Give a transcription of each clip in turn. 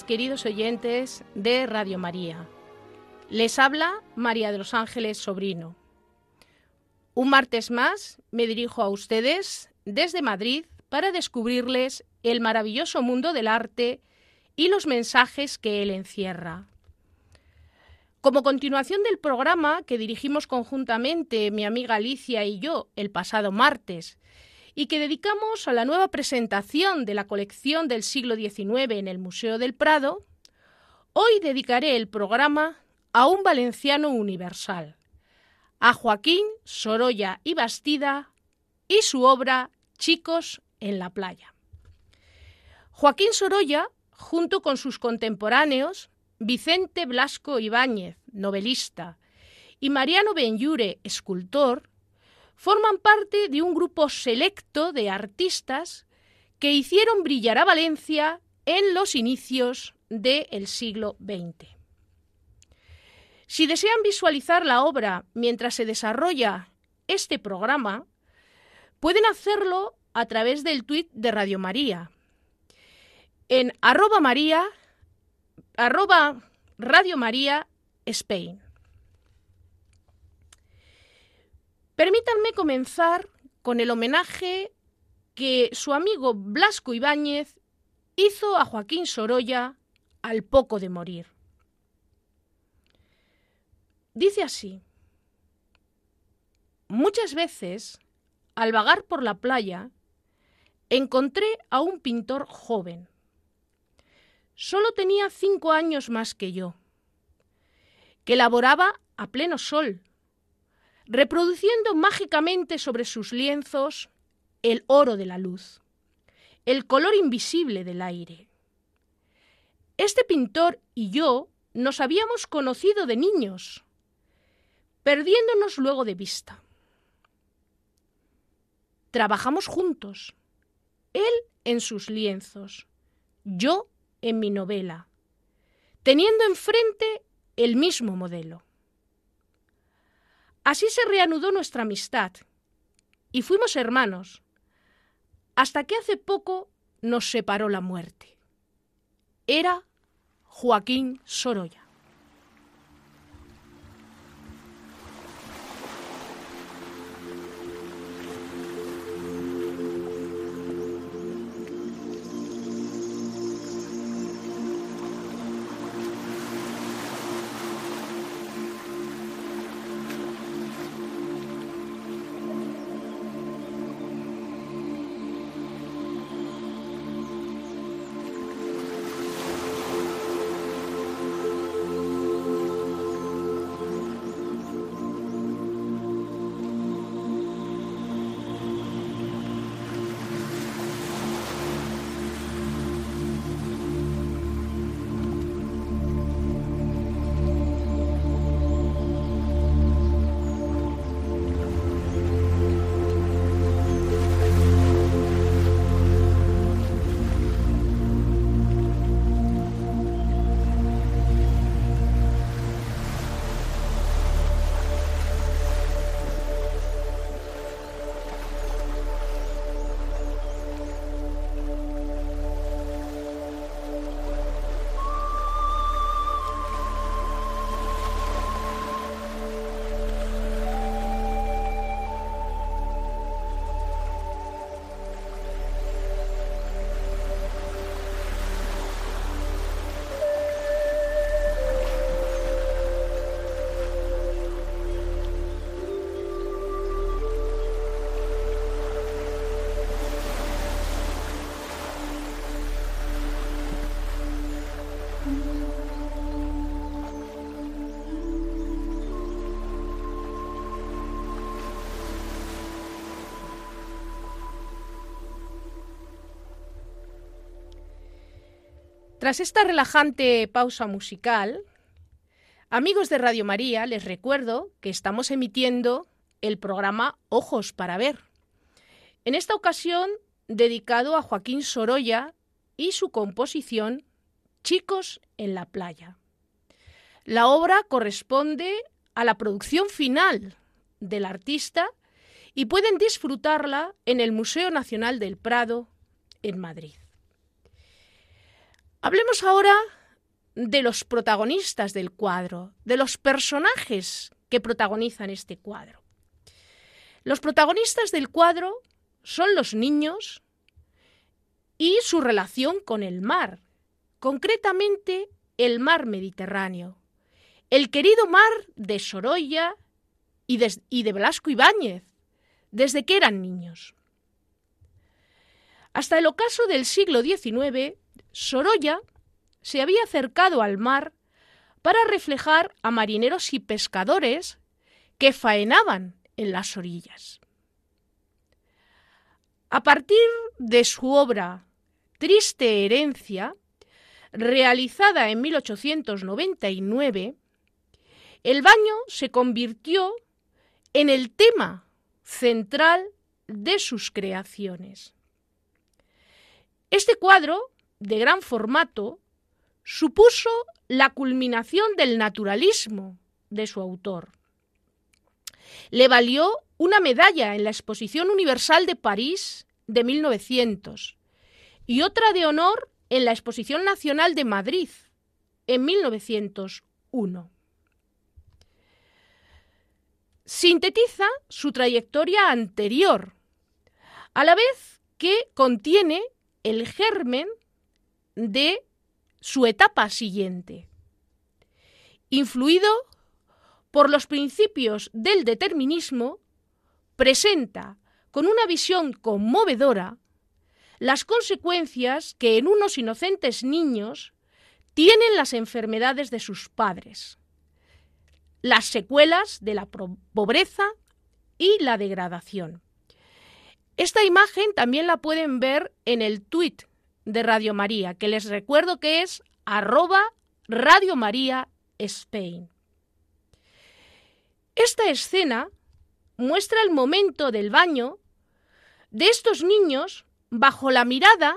Queridos oyentes de Radio María. Les habla María de los Ángeles Sobrino. Un martes más me dirijo a ustedes desde Madrid para descubrirles el maravilloso mundo del arte y los mensajes que él encierra. Como continuación del programa que dirigimos conjuntamente mi amiga Alicia y yo el pasado martes, y que dedicamos a la nueva presentación de la colección del siglo XIX en el Museo del Prado, hoy dedicaré el programa a un valenciano universal, a Joaquín Sorolla y Bastida y su obra Chicos en la playa. Joaquín Sorolla, junto con sus contemporáneos Vicente Blasco Ibáñez, novelista, y Mariano Benyure, escultor, forman parte de un grupo selecto de artistas que hicieron brillar a Valencia en los inicios del siglo XX. Si desean visualizar la obra mientras se desarrolla este programa, pueden hacerlo a través del tuit de Radio María en arroba María, arroba Radio María Spain. Permítanme comenzar con el homenaje que su amigo Blasco Ibáñez hizo a Joaquín Sorolla al poco de morir. Dice así, muchas veces, al vagar por la playa, encontré a un pintor joven. Solo tenía cinco años más que yo, que laboraba a pleno sol reproduciendo mágicamente sobre sus lienzos el oro de la luz, el color invisible del aire. Este pintor y yo nos habíamos conocido de niños, perdiéndonos luego de vista. Trabajamos juntos, él en sus lienzos, yo en mi novela, teniendo enfrente el mismo modelo. Así se reanudó nuestra amistad y fuimos hermanos, hasta que hace poco nos separó la muerte. Era Joaquín Sorolla. Tras esta relajante pausa musical, Amigos de Radio María, les recuerdo que estamos emitiendo el programa Ojos para Ver. En esta ocasión, dedicado a Joaquín Sorolla y su composición Chicos en la playa. La obra corresponde a la producción final del artista y pueden disfrutarla en el Museo Nacional del Prado en Madrid. Hablemos ahora de los protagonistas del cuadro, de los personajes que protagonizan este cuadro. Los protagonistas del cuadro son los niños y su relación con el mar, concretamente el mar Mediterráneo, el querido mar de Sorolla y de, y de Velasco Ibáñez, desde que eran niños. Hasta el ocaso del siglo XIX, Sorolla se había acercado al mar para reflejar a marineros y pescadores que faenaban en las orillas. A partir de su obra Triste herencia, realizada en 1899, el baño se convirtió en el tema central de sus creaciones. Este cuadro, de gran formato, supuso la culminación del naturalismo de su autor. Le valió una medalla en la Exposición Universal de París de 1900 y otra de honor en la Exposición Nacional de Madrid en 1901 sintetiza su trayectoria anterior, a la vez que contiene el germen de su etapa siguiente. Influido por los principios del determinismo, presenta con una visión conmovedora las consecuencias que en unos inocentes niños tienen las enfermedades de sus padres las secuelas de la pobreza y la degradación. Esta imagen también la pueden ver en el tuit de Radio María, que les recuerdo que es arroba Radio María Spain. Esta escena muestra el momento del baño de estos niños bajo la mirada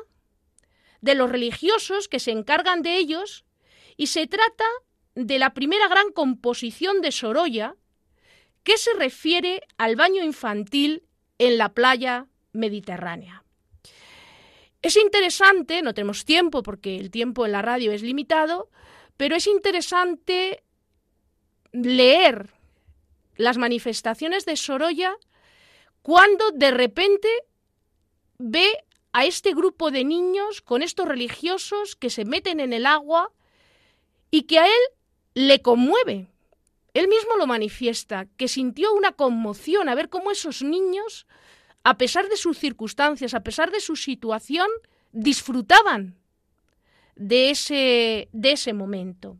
de los religiosos que se encargan de ellos y se trata de la primera gran composición de Sorolla que se refiere al baño infantil en la playa mediterránea. Es interesante, no tenemos tiempo porque el tiempo en la radio es limitado, pero es interesante leer las manifestaciones de Sorolla cuando de repente ve a este grupo de niños con estos religiosos que se meten en el agua y que a él le conmueve. Él mismo lo manifiesta, que sintió una conmoción a ver cómo esos niños, a pesar de sus circunstancias, a pesar de su situación, disfrutaban de ese, de ese momento.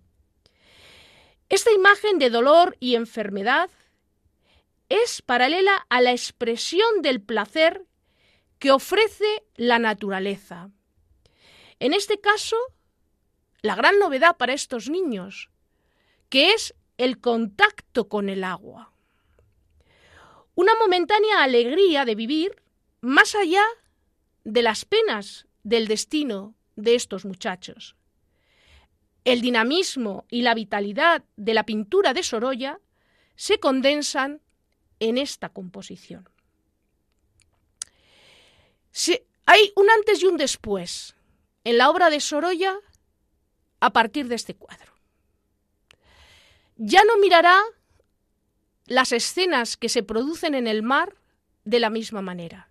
Esta imagen de dolor y enfermedad es paralela a la expresión del placer que ofrece la naturaleza. En este caso, la gran novedad para estos niños que es el contacto con el agua. Una momentánea alegría de vivir más allá de las penas del destino de estos muchachos. El dinamismo y la vitalidad de la pintura de Sorolla se condensan en esta composición. hay un antes y un después en la obra de Sorolla a partir de este cuadro ya no mirará las escenas que se producen en el mar de la misma manera.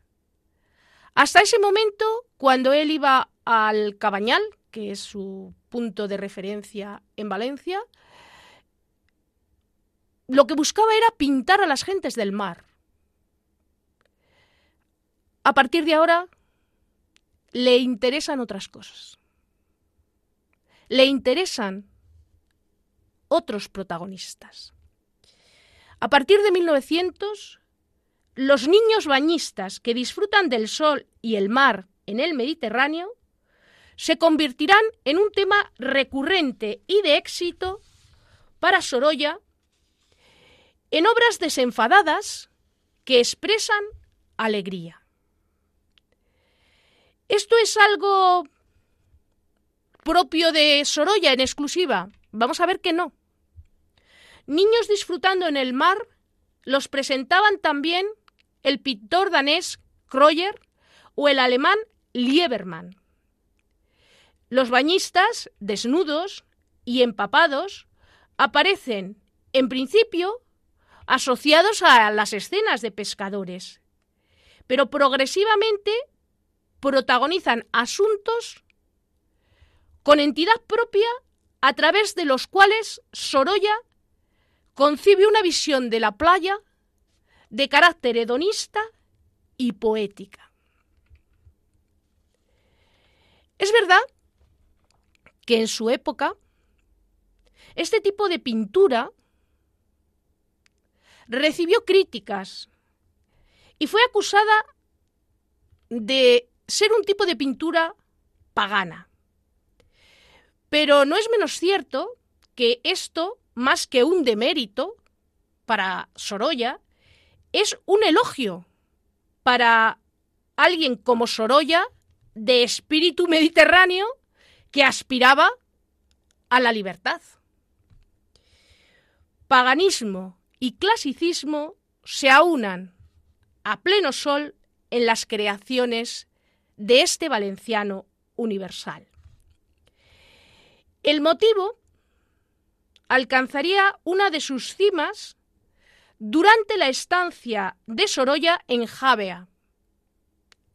Hasta ese momento, cuando él iba al Cabañal, que es su punto de referencia en Valencia, lo que buscaba era pintar a las gentes del mar. A partir de ahora, le interesan otras cosas. Le interesan otros protagonistas. A partir de 1900, los niños bañistas que disfrutan del sol y el mar en el Mediterráneo se convertirán en un tema recurrente y de éxito para Sorolla en obras desenfadadas que expresan alegría. ¿Esto es algo propio de Sorolla en exclusiva? Vamos a ver que no. Niños disfrutando en el mar los presentaban también el pintor danés Kreuer o el alemán Liebermann. Los bañistas, desnudos y empapados, aparecen, en principio, asociados a las escenas de pescadores, pero progresivamente protagonizan asuntos con entidad propia a través de los cuales Sorolla concibe una visión de la playa de carácter hedonista y poética. Es verdad que en su época este tipo de pintura recibió críticas y fue acusada de ser un tipo de pintura pagana. Pero no es menos cierto que esto, más que un demérito para Sorolla, es un elogio para alguien como Sorolla, de espíritu mediterráneo, que aspiraba a la libertad. Paganismo y clasicismo se aunan a pleno sol en las creaciones de este valenciano universal. El motivo alcanzaría una de sus cimas durante la estancia de Sorolla en Javea,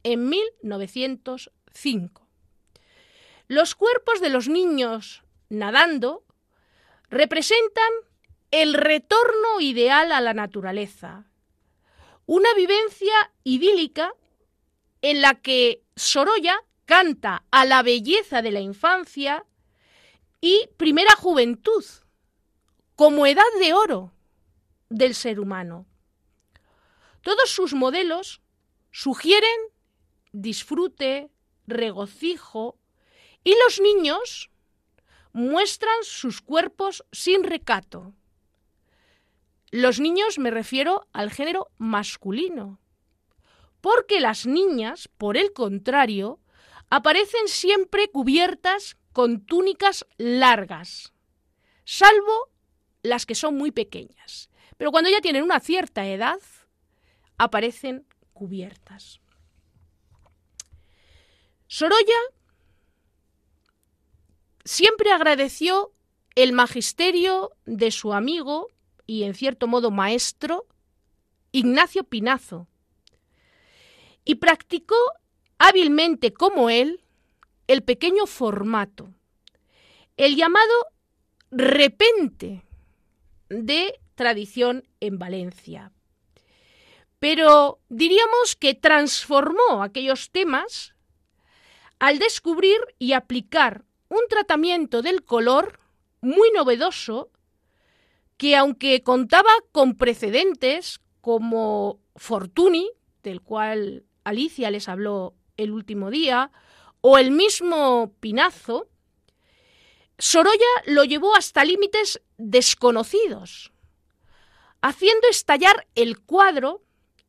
en 1905. Los cuerpos de los niños nadando representan el retorno ideal a la naturaleza, una vivencia idílica en la que Sorolla canta a la belleza de la infancia y primera juventud, como edad de oro del ser humano. Todos sus modelos sugieren disfrute, regocijo, y los niños muestran sus cuerpos sin recato. Los niños me refiero al género masculino, porque las niñas, por el contrario, aparecen siempre cubiertas con túnicas largas, salvo las que son muy pequeñas. Pero cuando ya tienen una cierta edad, aparecen cubiertas. Sorolla siempre agradeció el magisterio de su amigo y en cierto modo maestro, Ignacio Pinazo, y practicó hábilmente como él el pequeño formato, el llamado repente de tradición en Valencia. Pero diríamos que transformó aquellos temas al descubrir y aplicar un tratamiento del color muy novedoso que aunque contaba con precedentes como Fortuny, del cual Alicia les habló el último día, o el mismo Pinazo, Sorolla lo llevó hasta límites desconocidos, haciendo estallar el cuadro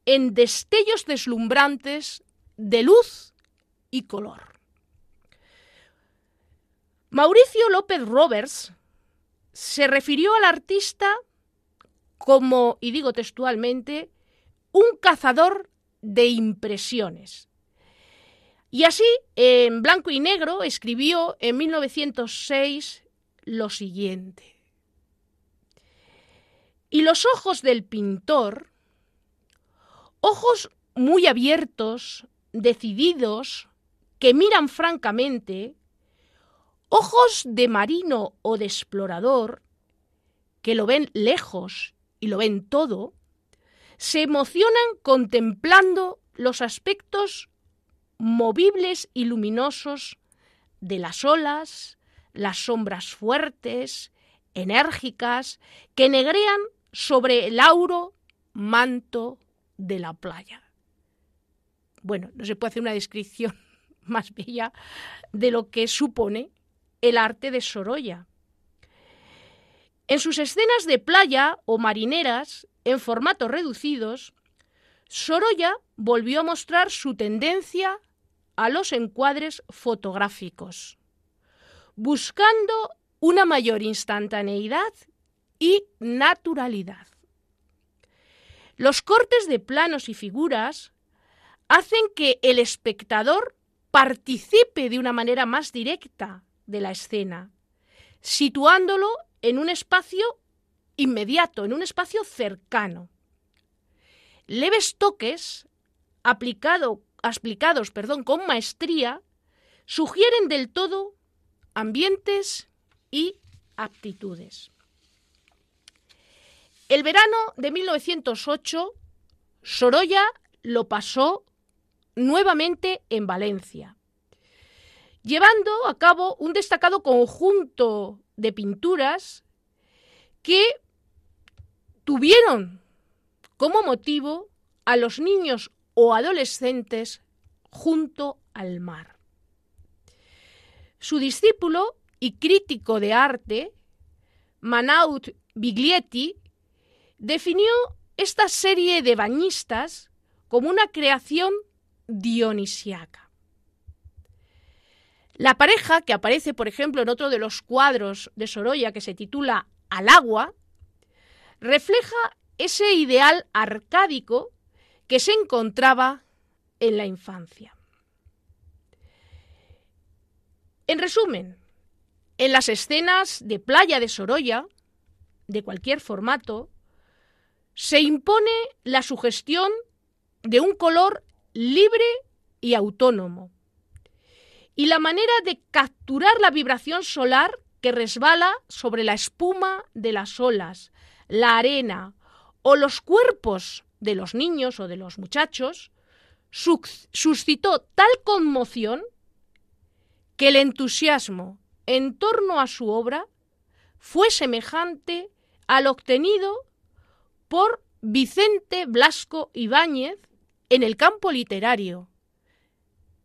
en destellos deslumbrantes de luz y color. Mauricio López Roberts se refirió al artista como, y digo textualmente, un cazador de impresiones. Y así, en blanco y negro, escribió en 1906 lo siguiente. Y los ojos del pintor, ojos muy abiertos, decididos, que miran francamente, Ojos de marino o de explorador, que lo ven lejos y lo ven todo, se emocionan contemplando los aspectos movibles y luminosos de las olas, las sombras fuertes, enérgicas, que negrean sobre el auro manto de la playa. Bueno, no se puede hacer una descripción más bella de lo que supone el arte de Sorolla. En sus escenas de playa o marineras, en formatos reducidos, Sorolla volvió a mostrar su tendencia a los encuadres fotográficos, buscando una mayor instantaneidad y naturalidad. Los cortes de planos y figuras hacen que el espectador participe de una manera más directa de la escena, situándolo en un espacio inmediato, en un espacio cercano. Leves toques aplicado, aplicados perdón, con maestría sugieren del todo ambientes y aptitudes. El verano de 1908, Sorolla lo pasó nuevamente en Valencia, llevando a cabo un destacado conjunto de pinturas que tuvieron como motivo a los niños o adolescentes junto al mar. Su discípulo y crítico de arte, Manaut Biglietti, definió esta serie de bañistas como una creación dionisiaca. La pareja, que aparece, por ejemplo, en otro de los cuadros de Sorolla que se titula Al agua, refleja ese ideal arcádico que se encontraba en la infancia. En resumen, en las escenas de playa de Sorolla, de cualquier formato, se impone la sugestión de un color libre y autónomo, y la manera de capturar la vibración solar que resbala sobre la espuma de las olas, la arena o los cuerpos de los niños o de los muchachos, suscitó tal conmoción que el entusiasmo en torno a su obra fue semejante al obtenido por Vicente Blasco Ibáñez en el campo literario,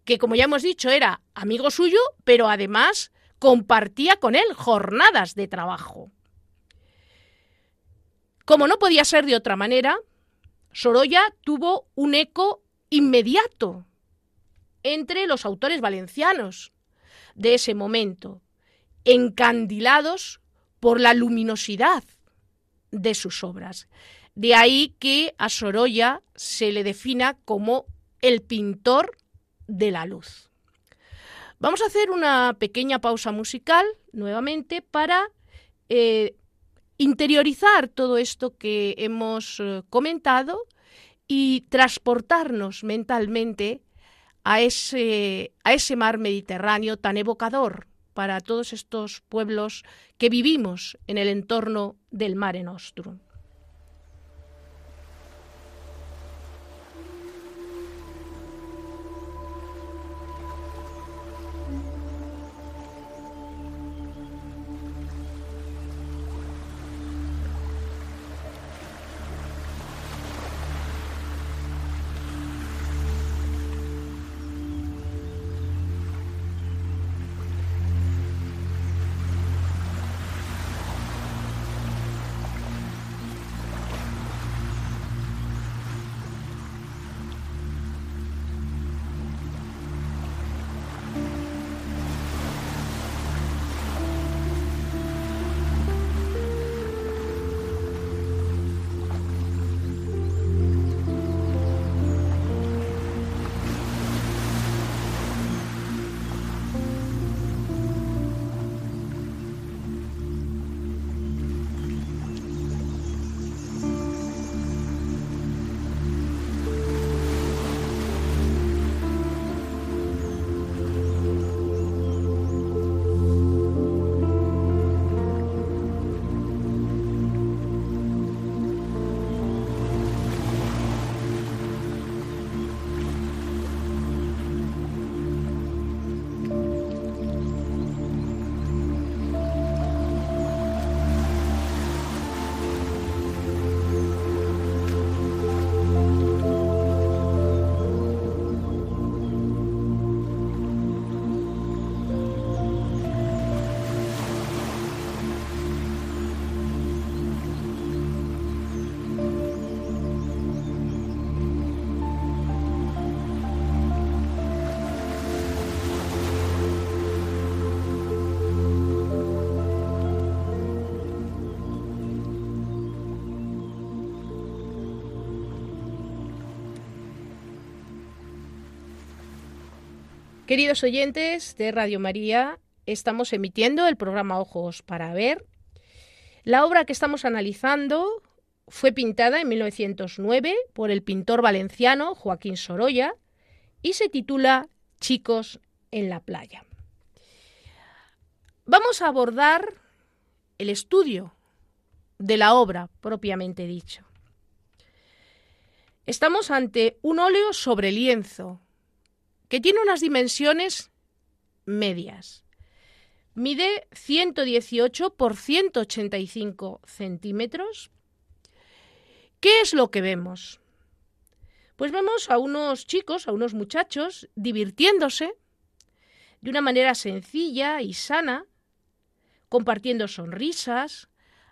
que como ya hemos dicho era amigo suyo, pero además compartía con él jornadas de trabajo. Como no podía ser de otra manera, Sorolla tuvo un eco inmediato entre los autores valencianos de ese momento, encandilados por la luminosidad de sus obras. De ahí que a Sorolla se le defina como el pintor de la luz. Vamos a hacer una pequeña pausa musical nuevamente para eh, interiorizar todo esto que hemos eh, comentado y transportarnos mentalmente a ese, a ese mar Mediterráneo tan evocador para todos estos pueblos que vivimos en el entorno del Mare Nostrum. Queridos oyentes de Radio María, estamos emitiendo el programa Ojos para Ver. La obra que estamos analizando fue pintada en 1909 por el pintor valenciano Joaquín Sorolla y se titula Chicos en la playa. Vamos a abordar el estudio de la obra propiamente dicho. Estamos ante un óleo sobre lienzo que tiene unas dimensiones medias. Mide 118 por 185 centímetros. ¿Qué es lo que vemos? Pues vemos a unos chicos, a unos muchachos, divirtiéndose de una manera sencilla y sana, compartiendo sonrisas,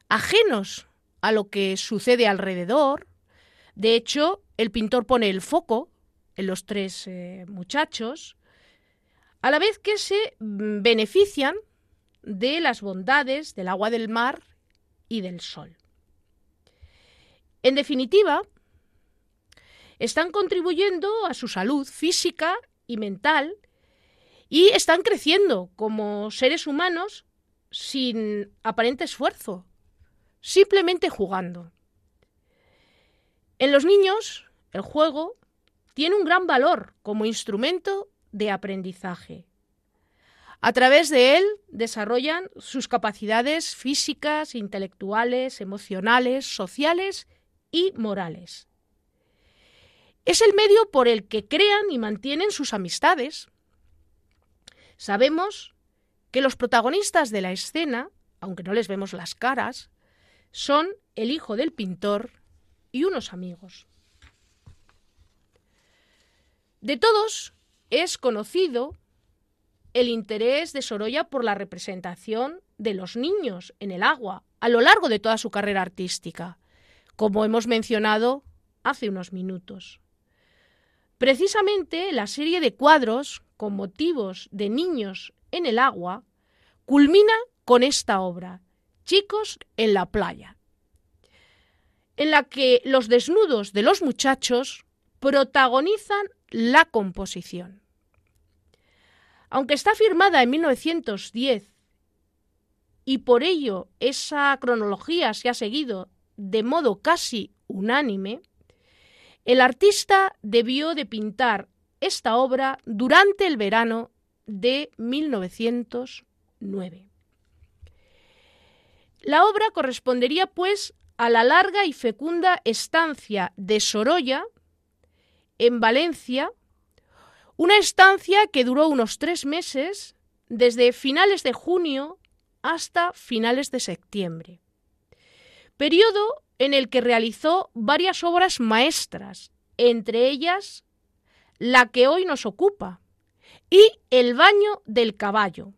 ajenos a lo que sucede alrededor. De hecho, el pintor pone el foco en los tres eh, muchachos, a la vez que se mm, benefician de las bondades del agua del mar y del sol. En definitiva, están contribuyendo a su salud física y mental y están creciendo como seres humanos sin aparente esfuerzo, simplemente jugando. En los niños, el juego tiene un gran valor como instrumento de aprendizaje. A través de él desarrollan sus capacidades físicas, intelectuales, emocionales, sociales y morales. Es el medio por el que crean y mantienen sus amistades. Sabemos que los protagonistas de la escena, aunque no les vemos las caras, son el hijo del pintor y unos amigos. De todos es conocido el interés de Sorolla por la representación de los niños en el agua a lo largo de toda su carrera artística, como hemos mencionado hace unos minutos. Precisamente la serie de cuadros con motivos de niños en el agua culmina con esta obra, Chicos en la playa, en la que los desnudos de los muchachos protagonizan la composición. Aunque está firmada en 1910 y por ello esa cronología se ha seguido de modo casi unánime, el artista debió de pintar esta obra durante el verano de 1909. La obra correspondería pues a la larga y fecunda estancia de Sorolla en Valencia, una estancia que duró unos tres meses, desde finales de junio hasta finales de septiembre. Periodo en el que realizó varias obras maestras, entre ellas la que hoy nos ocupa, y El baño del caballo,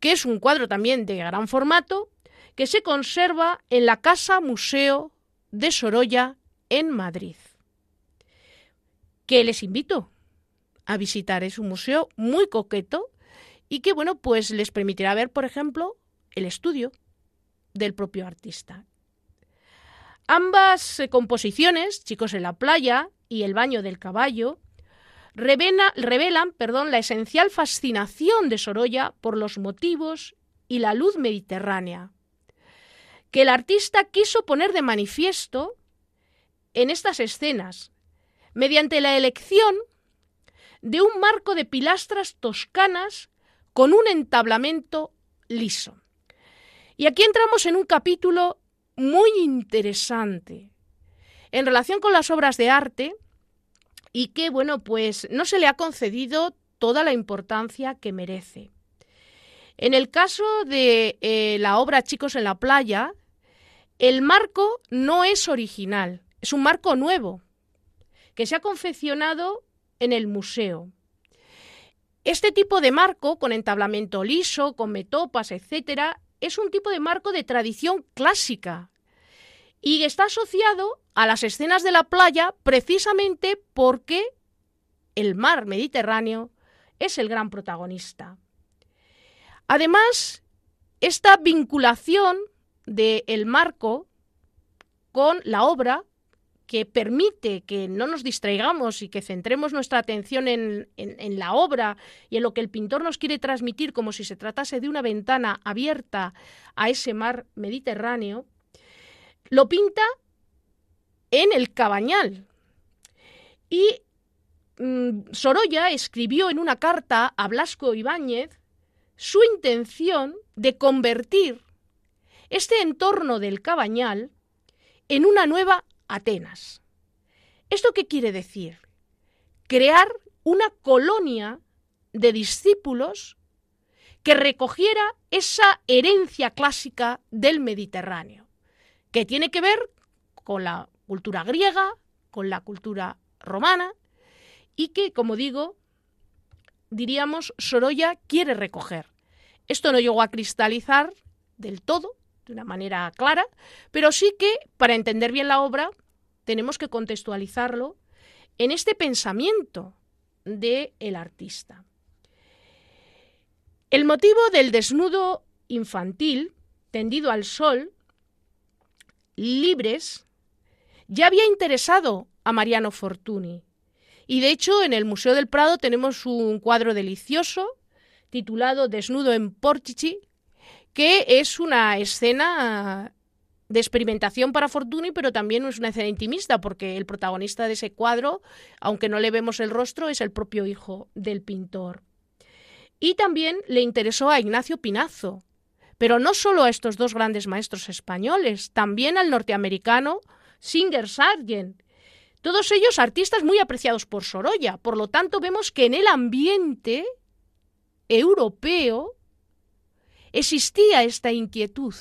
que es un cuadro también de gran formato que se conserva en la Casa Museo de Sorolla en Madrid que les invito a visitar. Es un museo muy coqueto y que, bueno, pues les permitirá ver, por ejemplo, el estudio del propio artista. Ambas eh, composiciones, Chicos en la playa y El baño del caballo, revelan perdón, la esencial fascinación de Sorolla por los motivos y la luz mediterránea, que el artista quiso poner de manifiesto en estas escenas, mediante la elección de un marco de pilastras toscanas con un entablamento liso. Y aquí entramos en un capítulo muy interesante en relación con las obras de arte y que, bueno, pues no se le ha concedido toda la importancia que merece. En el caso de eh, la obra Chicos en la playa, el marco no es original, es un marco nuevo, que se ha confeccionado en el museo. Este tipo de marco, con entablamento liso, con metopas, etc., es un tipo de marco de tradición clásica y está asociado a las escenas de la playa precisamente porque el mar Mediterráneo es el gran protagonista. Además, esta vinculación del marco con la obra que permite que no nos distraigamos y que centremos nuestra atención en, la obra y en lo que el pintor nos quiere transmitir como si se tratase de una ventana abierta a ese mar Mediterráneo, lo pinta en el Cabañal. Y mm, Sorolla escribió en una carta a Blasco Ibáñez su intención de convertir este entorno del Cabañal en una nueva Atenas. ¿Esto qué quiere decir? Crear una colonia de discípulos que recogiera esa herencia clásica del Mediterráneo, que tiene que ver con la cultura griega, con la cultura romana, y que, como digo, diríamos, Sorolla quiere recoger. Esto no llegó a cristalizar del todo, de una manera clara, pero sí que, para entender bien la obra, tenemos que contextualizarlo en este pensamiento del el artista. El motivo del desnudo infantil, tendido al sol, libres, ya había interesado a Mariano Fortuny. Y de hecho, en el Museo del Prado tenemos un cuadro delicioso titulado Desnudo en Portici, que es una escena de experimentación para Fortuny, pero también es una escena intimista, porque el protagonista de ese cuadro, aunque no le vemos el rostro, es el propio hijo del pintor. Y también le interesó a Ignacio Pinazo, pero no solo a estos dos grandes maestros españoles, también al norteamericano Singer Sargent. Todos ellos artistas muy apreciados por Sorolla. Por lo tanto, vemos que en el ambiente europeo existía esta inquietud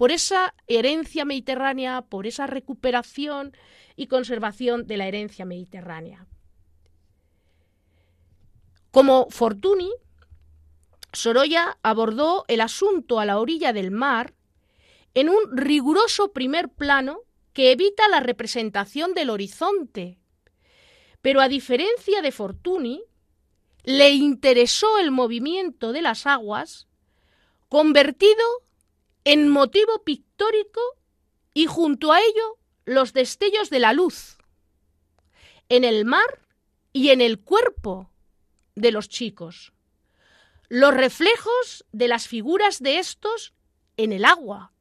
por esa herencia mediterránea, por esa recuperación y conservación de la herencia mediterránea. Como Fortuny, Sorolla abordó el asunto a la orilla del mar en un riguroso primer plano que evita la representación del horizonte. Pero a diferencia de Fortuny, le interesó el movimiento de las aguas convertido en motivo pictórico y junto a ello los destellos de la luz, en el mar y en el cuerpo de los chicos, los reflejos de las figuras de estos en el agua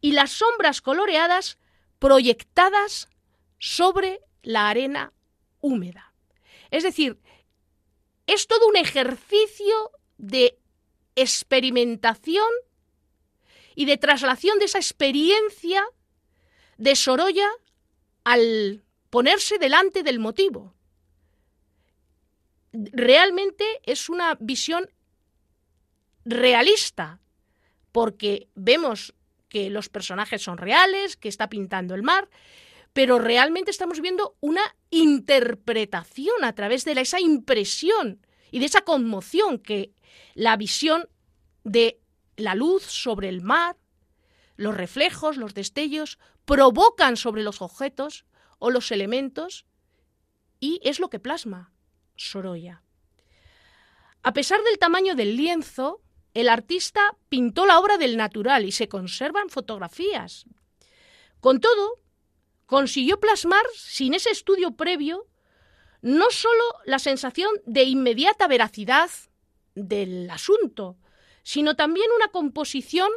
y las sombras coloreadas proyectadas sobre la arena húmeda. Es decir, es todo un ejercicio de experimentación y de traslación de esa experiencia de Sorolla al ponerse delante del motivo. Realmente es una visión realista, porque vemos que los personajes son reales, que está pintando el mar, pero realmente estamos viendo una interpretación a través de esa impresión y de esa conmoción que la visión de la luz sobre el mar, los reflejos, los destellos, provocan sobre los objetos o los elementos y es lo que plasma Sorolla. A pesar del tamaño del lienzo, el artista pintó la obra del natural y se conservan fotografías. Con todo, consiguió plasmar, sin ese estudio previo, no sólo la sensación de inmediata veracidad del asunto, sino también una composición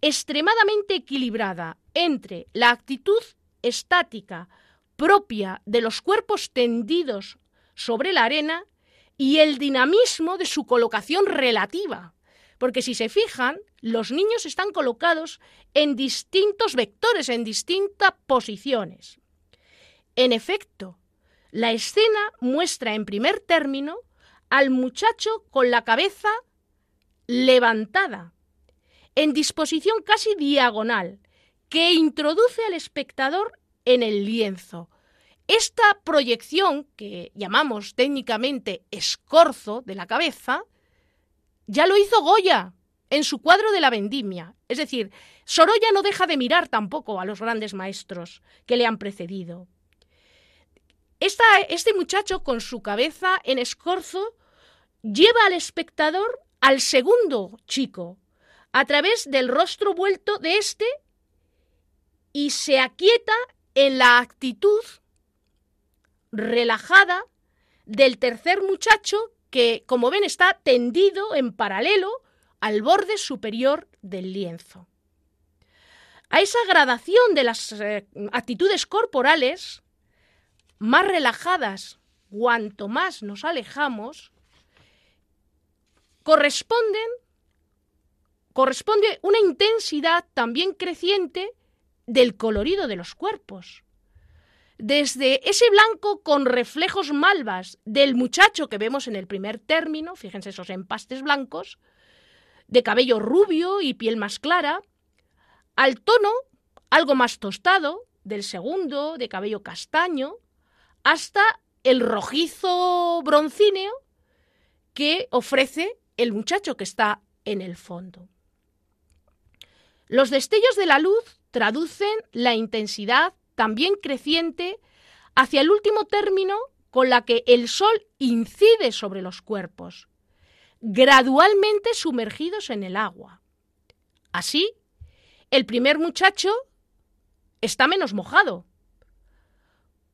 extremadamente equilibrada entre la actitud estática propia de los cuerpos tendidos sobre la arena y el dinamismo de su colocación relativa. Porque si se fijan, los niños están colocados en distintos vectores, en distintas posiciones. En efecto, la escena muestra en primer término al muchacho con la cabeza levantada, en disposición casi diagonal, que introduce al espectador en el lienzo. Esta proyección, que llamamos técnicamente escorzo de la cabeza, ya lo hizo Goya en su cuadro de la vendimia. Es decir, Sorolla no deja de mirar tampoco a los grandes maestros que le han precedido. este muchacho con su cabeza en escorzo lleva al espectador al segundo chico a través del rostro vuelto de éste y se aquieta en la actitud relajada del tercer muchacho que, como ven, está tendido en paralelo al borde superior del lienzo. A esa gradación de las eh, actitudes corporales, más relajadas cuanto más nos alejamos, corresponden, corresponde una intensidad también creciente del colorido de los cuerpos. Desde ese blanco con reflejos malvas del muchacho que vemos en el primer término, fíjense esos empastes blancos, de cabello rubio y piel más clara, al tono algo más tostado del segundo, de cabello castaño, hasta el rojizo broncíneo que ofrece el muchacho que está en el fondo. Los destellos de la luz traducen la intensidad también creciente hacia el último término con la que el sol incide sobre los cuerpos, gradualmente sumergidos en el agua. Así, el primer muchacho está menos mojado.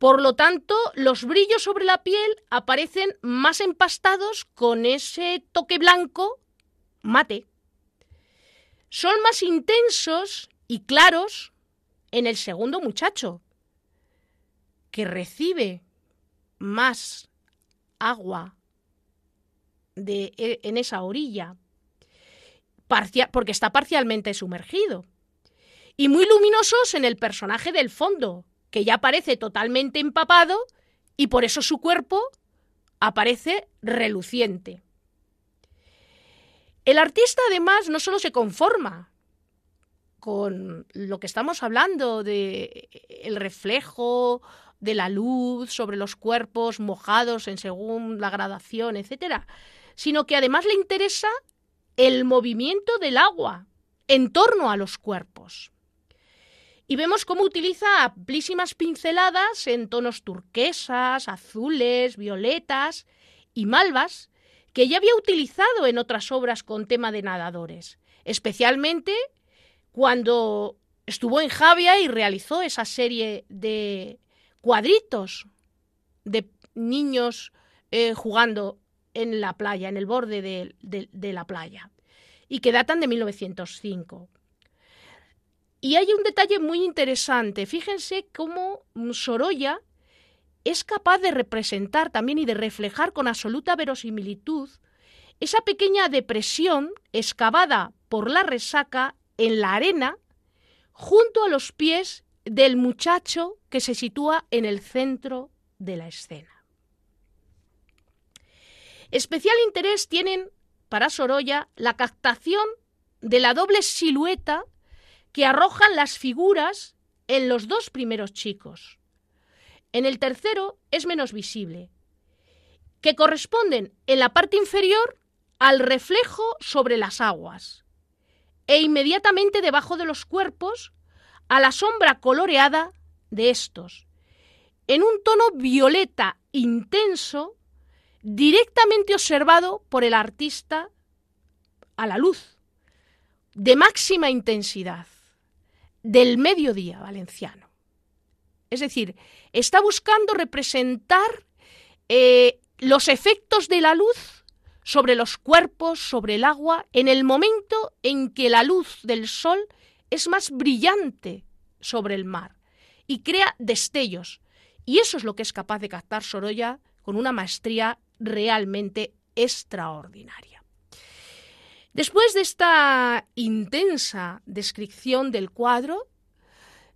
Por lo tanto, los brillos sobre la piel aparecen más empastados con ese toque blanco mate. Son más intensos y claros en el segundo muchacho, que recibe más agua de, e, en esa orilla, porque está parcialmente sumergido y muy luminosos en el personaje del fondo, que ya aparece totalmente empapado y por eso su cuerpo aparece reluciente. El artista además no solo se conforma con lo que estamos hablando de el reflejo de la luz sobre los cuerpos mojados en según la gradación, etcétera, sino que además le interesa el movimiento del agua en torno a los cuerpos y vemos cómo utiliza amplísimas pinceladas en tonos turquesas, azules, violetas y malvas que ya había utilizado en otras obras con tema de nadadores, especialmente cuando estuvo en Javia y realizó esa serie de cuadritos de niños eh, jugando en la playa, en el borde de, de la playa, y que datan de 1905. Y hay un detalle muy interesante. Fíjense cómo Sorolla es capaz de representar también y de reflejar con absoluta verosimilitud esa pequeña depresión excavada por la resaca en la arena junto a los pies del muchacho que se sitúa en el centro de la escena. Especial interés tienen para Sorolla la captación de la doble silueta que arrojan las figuras en los dos primeros chicos. En el tercero es menos visible, que corresponden en la parte inferior al reflejo sobre las aguas e inmediatamente debajo de los cuerpos a la sombra coloreada de estos, en un tono violeta intenso directamente observado por el artista a la luz, de máxima intensidad del mediodía valenciano. Es decir, está buscando representar eh, los efectos de la luz sobre los cuerpos, sobre el agua, en el momento en que la luz del sol es más brillante sobre el mar y crea destellos. Y eso es lo que es capaz de captar Sorolla con una maestría realmente extraordinaria. Después de esta intensa descripción del cuadro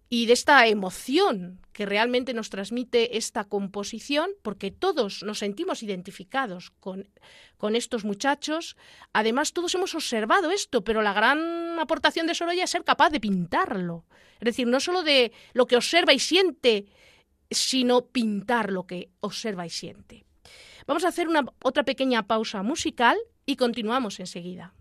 y de esta emoción que realmente nos transmite esta composición, porque todos nos sentimos identificados con, estos muchachos, además todos hemos observado esto, pero la gran aportación de Sorolla es ser capaz de pintarlo, es decir, no solo de lo que observa y siente, sino pintar lo que observa y siente. Vamos a hacer una otra pequeña pausa musical y continuamos enseguida.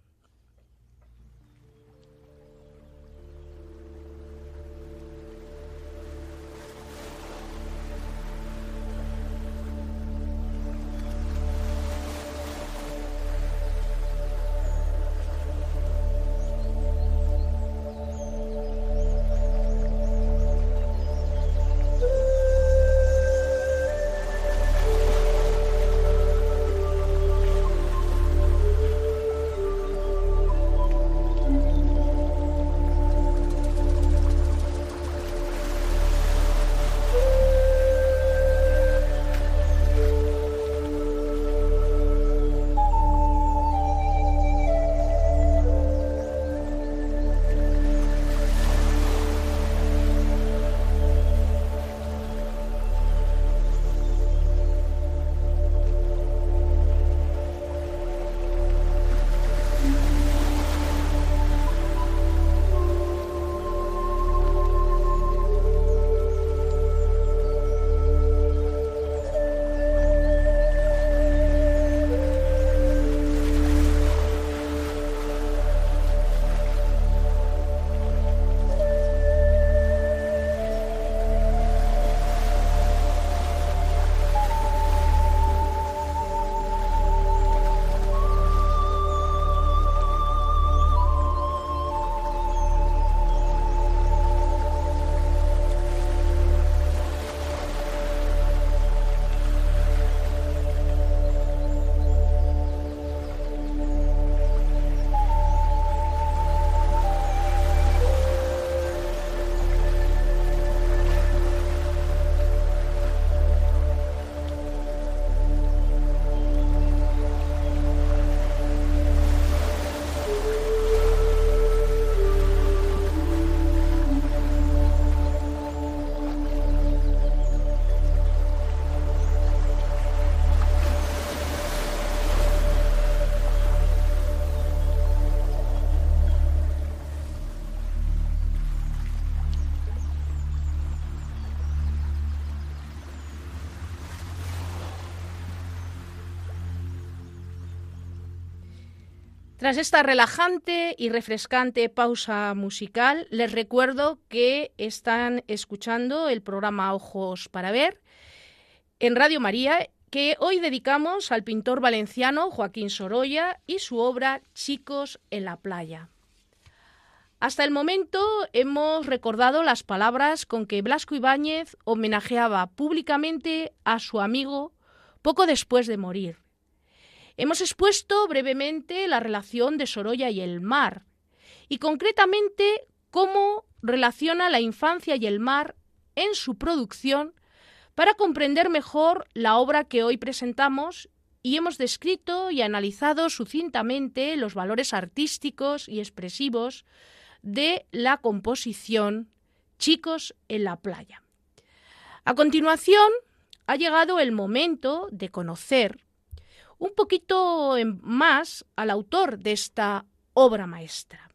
Tras esta relajante y refrescante pausa musical, les recuerdo que están escuchando el programa Ojos para Ver en Radio María, que hoy dedicamos al pintor valenciano Joaquín Sorolla y su obra Chicos en la playa. Hasta el momento hemos recordado las palabras con que Blasco Ibáñez homenajeaba públicamente a su amigo poco después de morir Hemos expuesto brevemente la relación de Sorolla y el mar, y concretamente cómo relaciona la infancia y el mar en su producción para comprender mejor la obra que hoy presentamos y hemos descrito y analizado sucintamente los valores artísticos y expresivos de la composición Chicos en la playa. A continuación, ha llegado el momento de conocer un poquito más al autor de esta obra maestra.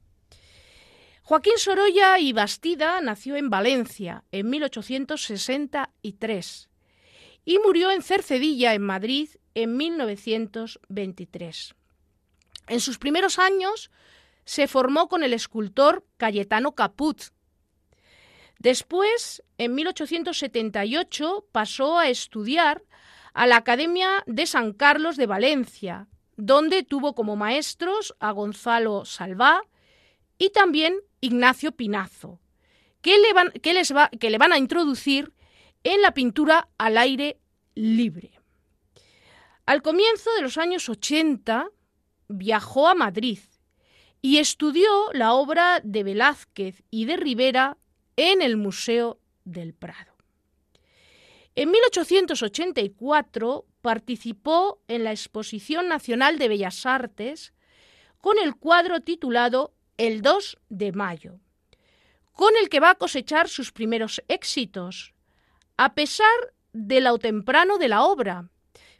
Joaquín Sorolla y Bastida nació en Valencia en 1863 y murió en Cercedilla, en Madrid, en 1923. En sus primeros años se formó con el escultor Cayetano Caput. Después, en 1878, pasó a estudiar a la Academia de San Carlos de Valencia, donde tuvo como maestros a Gonzalo Salvá y también Ignacio Pinazo, que le van, les va, que le van a introducir en la pintura al aire libre. Al comienzo de los años 80 viajó a Madrid y estudió la obra de Velázquez y de Rivera en el Museo del Prado. En 1884 participó en la Exposición Nacional de Bellas Artes con el cuadro titulado El 2 de Mayo, con el que va a cosechar sus primeros éxitos, a pesar de lo temprano de la obra.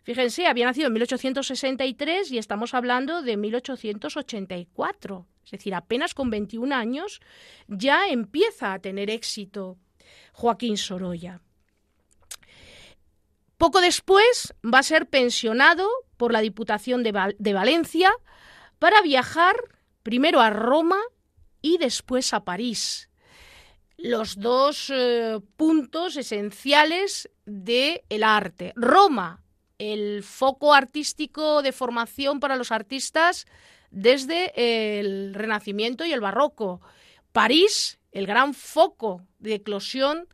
Fíjense, había nacido en 1863 y estamos hablando de 1884. Es decir, apenas con 21 años ya empieza a tener éxito Joaquín Sorolla. Poco después va a ser pensionado por la Diputación de, Valencia para viajar primero a Roma y después a París. Los dos eh, puntos esenciales del arte. Roma, el foco artístico de formación para los artistas desde el Renacimiento y el Barroco. París, el gran foco de eclosión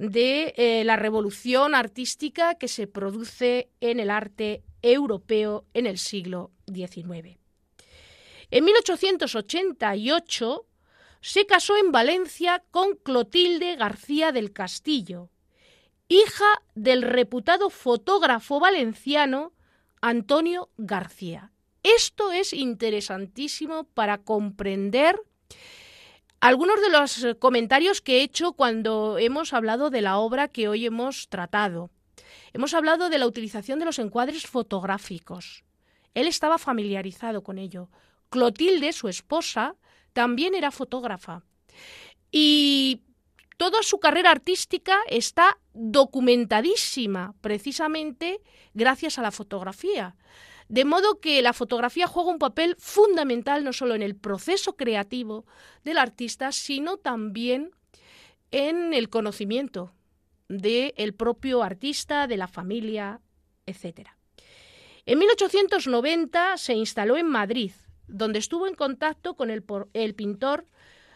de eh, la revolución artística que se produce en el arte europeo en el siglo XIX. En 1888 se casó en Valencia con Clotilde García del Castillo, hija del reputado fotógrafo valenciano Antonio García. Esto es interesantísimo para comprender algunos de los eh, comentarios que he hecho cuando hemos hablado de la obra que hoy hemos tratado. Hemos hablado de la utilización de los encuadres fotográficos. Él estaba familiarizado con ello. Clotilde, su esposa, también era fotógrafa. Y toda su carrera artística está documentadísima precisamente gracias a la fotografía. De modo que la fotografía juega un papel fundamental no solo en el proceso creativo del artista, sino también en el conocimiento del propio artista, de la familia, etc. En 1890 se instaló en Madrid, donde estuvo en contacto con el, el pintor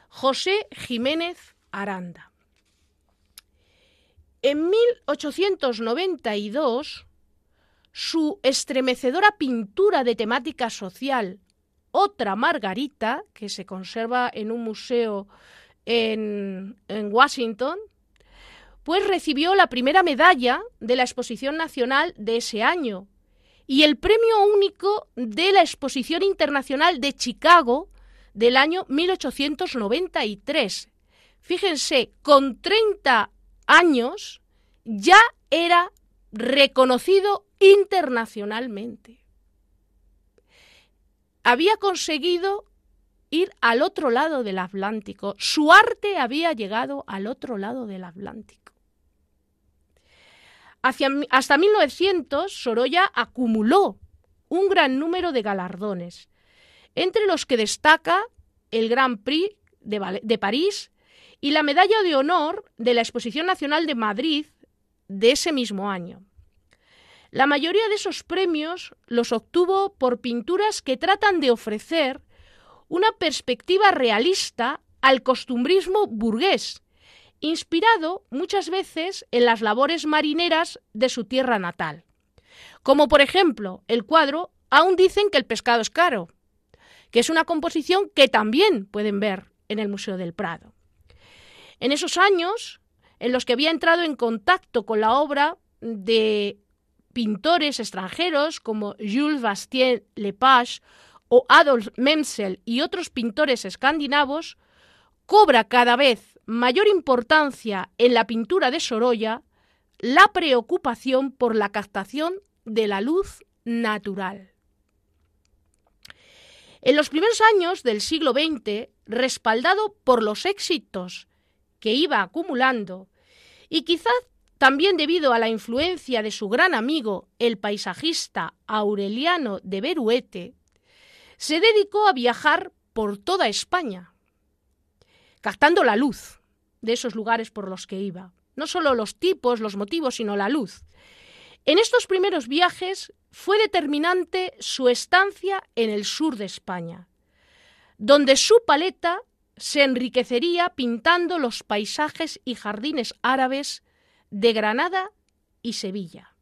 José Jiménez Aranda. En 1892 su estremecedora pintura de temática social, Otra Margarita, que se conserva en un museo en, Washington, pues recibió la primera medalla de la Exposición Nacional de ese año y el premio único de la Exposición Internacional de Chicago del año 1893. Fíjense, con 30 años ya era reconocido internacionalmente. Había conseguido ir al otro lado del Atlántico. Su arte había llegado al otro lado del Atlántico. Hacia, hasta 1900, Sorolla acumuló un gran número de galardones. entre los que destaca el Grand Prix de, de París y la Medalla de Honor de la Exposición Nacional de Madrid de ese mismo año. La mayoría de esos premios los obtuvo por pinturas que tratan de ofrecer una perspectiva realista al costumbrismo burgués, inspirado muchas veces en las labores marineras de su tierra natal. Como por ejemplo el cuadro Aún dicen que el pescado es caro, que es una composición que también pueden ver en el Museo del Prado. En esos años, en los que había entrado en contacto con la obra de pintores extranjeros como Jules Bastien Lepage o Adolf Memsel y otros pintores escandinavos, cobra cada vez mayor importancia en la pintura de Sorolla la preocupación por la captación de la luz natural. En los primeros años del siglo XX, respaldado por los éxitos que iba acumulando y quizás también debido a la influencia de su gran amigo, el paisajista Aureliano de Beruete, se dedicó a viajar por toda España, captando la luz de esos lugares por los que iba. No solo los tipos, los motivos, sino la luz. En estos primeros viajes fue determinante su estancia en el sur de España, donde su paleta se enriquecería pintando los paisajes y jardines árabes de Granada y Sevilla,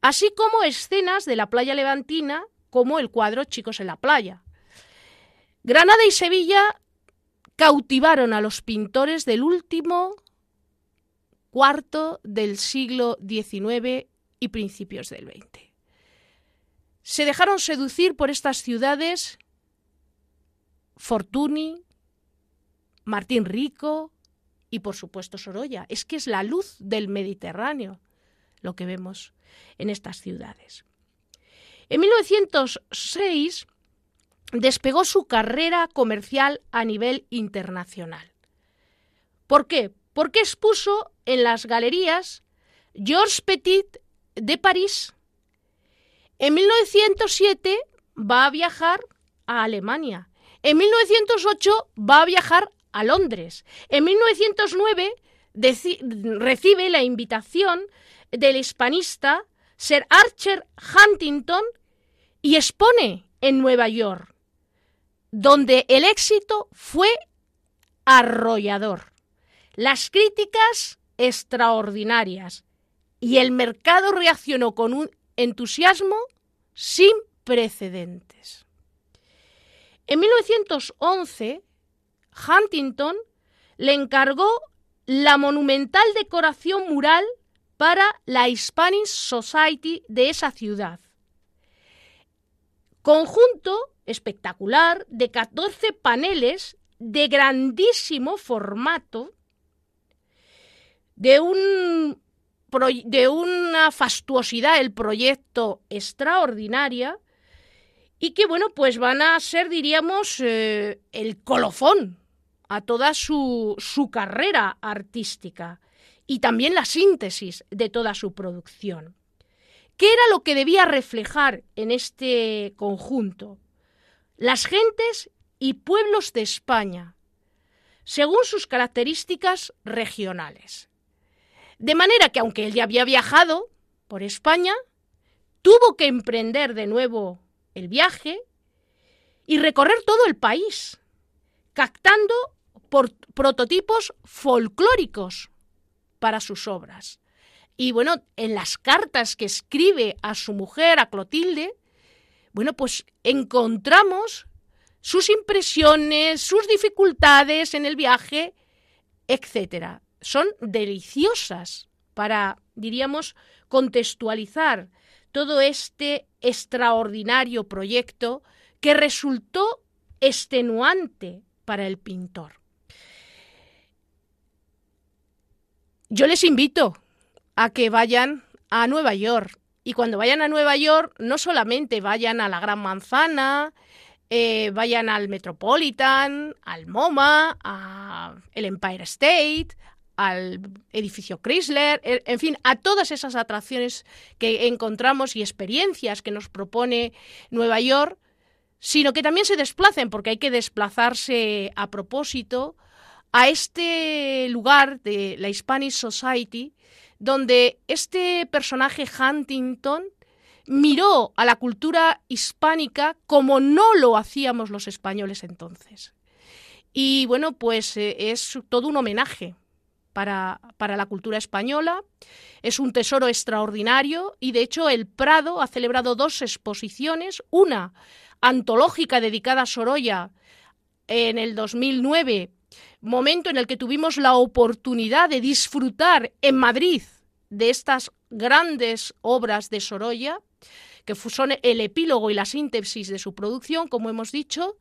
así como escenas de la playa levantina como el cuadro Chicos en la playa. Granada y Sevilla cautivaron a los pintores del último cuarto del siglo XIX y principios del XX. Se dejaron seducir por estas ciudades Fortuny, Martín Rico y por supuesto Sorolla. Es que es la luz del Mediterráneo lo que vemos en estas ciudades. En 1906 despegó su carrera comercial a nivel internacional. ¿Por qué? Porque expuso en las galerías Georges Petit de París. En 1907 va a viajar a Alemania. En 1908 va a viajar a Londres. En 1909 recibe la invitación del hispanista Sir Archer Huntington y expone en Nueva York, donde el éxito fue arrollador. Las críticas extraordinarias y el mercado reaccionó con un entusiasmo sin precedentes. En 1911, Huntington le encargó la monumental decoración mural para la Hispanic Society de esa ciudad. Conjunto espectacular de 14 paneles de grandísimo formato, de, un, de una fastuosidad el proyecto extraordinaria y que, bueno, pues van a ser, diríamos, eh, el colofón a toda su, su carrera artística y también la síntesis de toda su producción. ¿Qué era lo que debía reflejar en este conjunto? Las gentes y pueblos de España, según sus características regionales. De manera que aunque él ya había viajado por España, tuvo que emprender de nuevo el viaje y recorrer todo el país, captando prototipos folclóricos para sus obras. Y bueno, en las cartas que escribe a su mujer, a Clotilde, bueno, pues encontramos sus impresiones, sus dificultades en el viaje, etcétera. Son deliciosas para, diríamos, contextualizar todo este extraordinario proyecto que resultó extenuante para el pintor. Yo les invito a que vayan a Nueva York. Y cuando vayan a Nueva York, no solamente vayan a la Gran Manzana, eh, vayan al Metropolitan, al MoMA, al Empire State, al edificio Chrysler, er, en fin, a todas esas atracciones que encontramos y experiencias que nos propone Nueva York, sino que también se desplacen, porque hay que desplazarse a propósito a este lugar de la Hispanic Society, donde este personaje Huntington miró a la cultura hispánica como no lo hacíamos los españoles entonces. Y bueno, pues eh, es todo un homenaje para, para, la cultura española, es un tesoro extraordinario y de hecho el Prado ha celebrado dos exposiciones, una antológica dedicada a Sorolla en el 2009, momento en el que tuvimos la oportunidad de disfrutar en Madrid de estas grandes obras de Sorolla, que son el epílogo y la síntesis de su producción, como hemos dicho,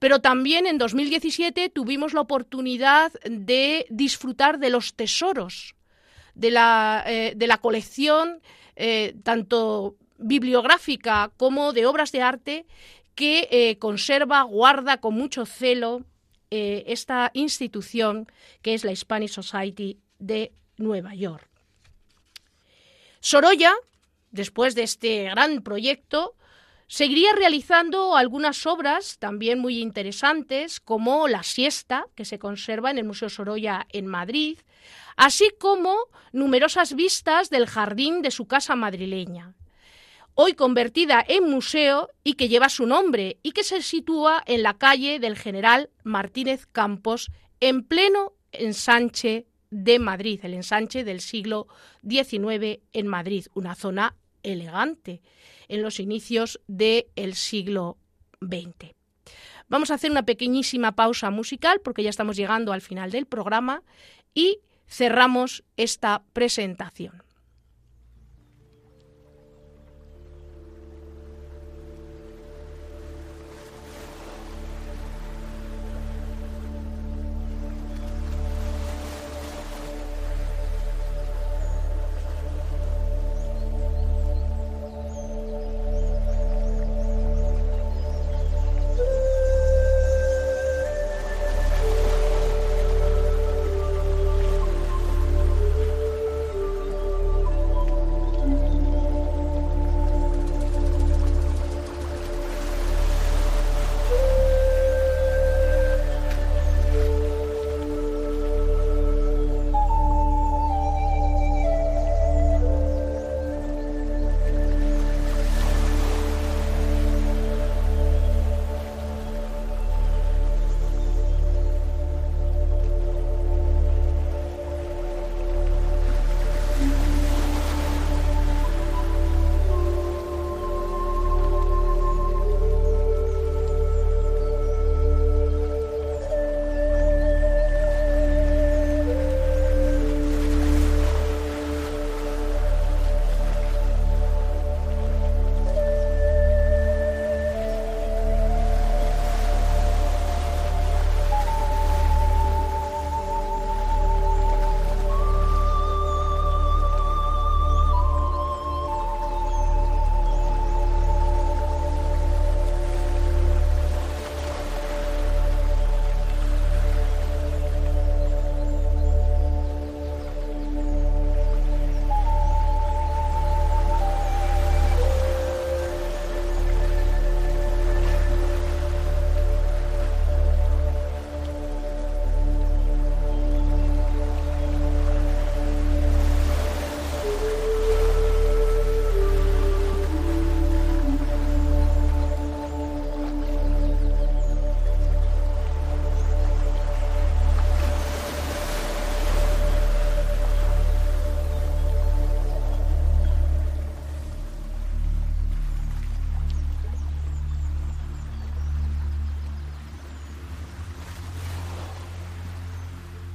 pero también en 2017 tuvimos la oportunidad de disfrutar de los tesoros de la, eh, de la colección, eh, tanto bibliográfica como de obras de arte, que eh, conserva, guarda con mucho celo esta institución que es la Spanish Society de Nueva York. Sorolla, después de este gran proyecto, seguiría realizando algunas obras también muy interesantes, como La siesta, que se conserva en el Museo Sorolla en Madrid, así como numerosas vistas del jardín de su casa madrileña, hoy convertida en museo y que lleva su nombre y que se sitúa en la calle del General Martínez Campos, en pleno ensanche de Madrid, el ensanche del siglo XIX en Madrid, una zona elegante en los inicios del siglo XX. Vamos a hacer una pequeñísima pausa musical porque ya estamos llegando al final del programa y cerramos esta presentación.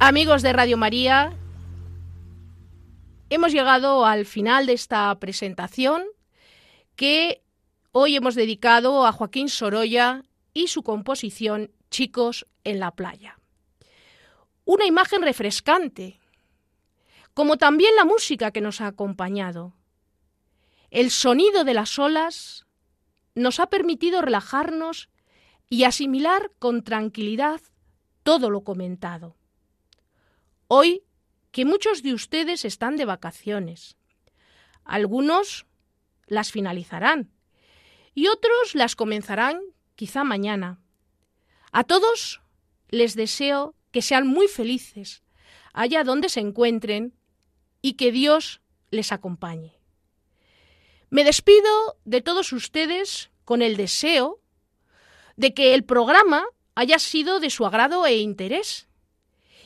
Amigos de Radio María, hemos llegado al final de esta presentación que hoy hemos dedicado a Joaquín Sorolla y su composición Chicos en la playa. Una imagen refrescante, como también la música que nos ha acompañado. El sonido de las olas nos ha permitido relajarnos y asimilar con tranquilidad todo lo comentado. Hoy que muchos de ustedes están de vacaciones. Algunos las finalizarán y otros las comenzarán quizá mañana. A todos les deseo que sean muy felices allá donde se encuentren y que Dios les acompañe. Me despido de todos ustedes con el deseo de que el programa haya sido de su agrado e interés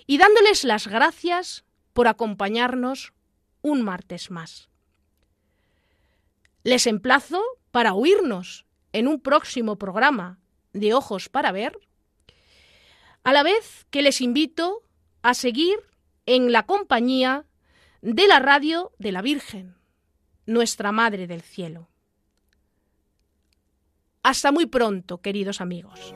y dándoles las gracias por acompañarnos un martes más. Les emplazo para oírnos en un próximo programa de Ojos para Ver, a la vez que les invito a seguir en la compañía de la radio de la Virgen, nuestra Madre del Cielo. Hasta muy pronto, queridos amigos.